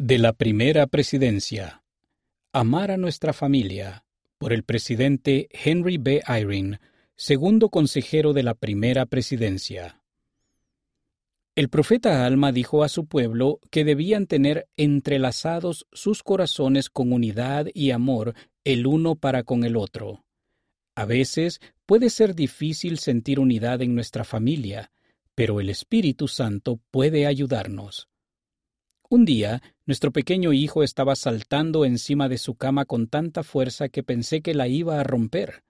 De la primera presidencia. Amar a nuestra familia. Por el presidente Henry B. Eyring, segundo consejero de la primera presidencia. El profeta Alma dijo a su pueblo que debían tener entrelazados sus corazones con unidad y amor el uno para con el otro. A veces puede ser difícil sentir unidad en nuestra familia, pero el Espíritu Santo puede ayudarnos. Un día, nuestro pequeño hijo estaba saltando encima de su cama con tanta fuerza que pensé que la iba a romper.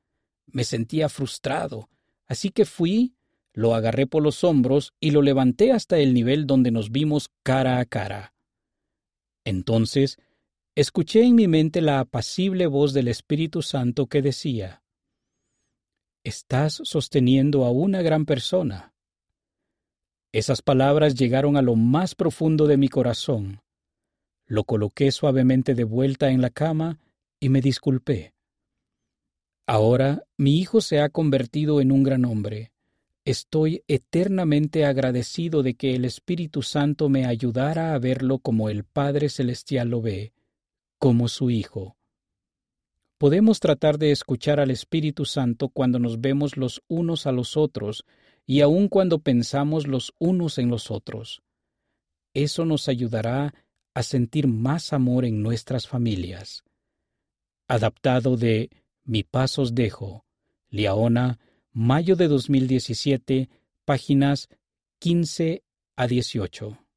Me sentía frustrado, así que fui, lo agarré por los hombros y lo levanté hasta el nivel donde nos vimos cara a cara. Entonces, escuché en mi mente la apacible voz del Espíritu Santo que decía, Estás sosteniendo a una gran persona. Esas palabras llegaron a lo más profundo de mi corazón. Lo coloqué suavemente de vuelta en la cama y me disculpé. Ahora mi hijo se ha convertido en un gran hombre. Estoy eternamente agradecido de que el Espíritu Santo me ayudara a verlo como el Padre Celestial lo ve, como su Hijo. Podemos tratar de escuchar al Espíritu Santo cuando nos vemos los unos a los otros y aun cuando pensamos los unos en los otros. Eso nos ayudará a sentir más amor en nuestras familias. Adaptado de Mi Pasos Dejo, Liaona, mayo de 2017, páginas 15 a 18.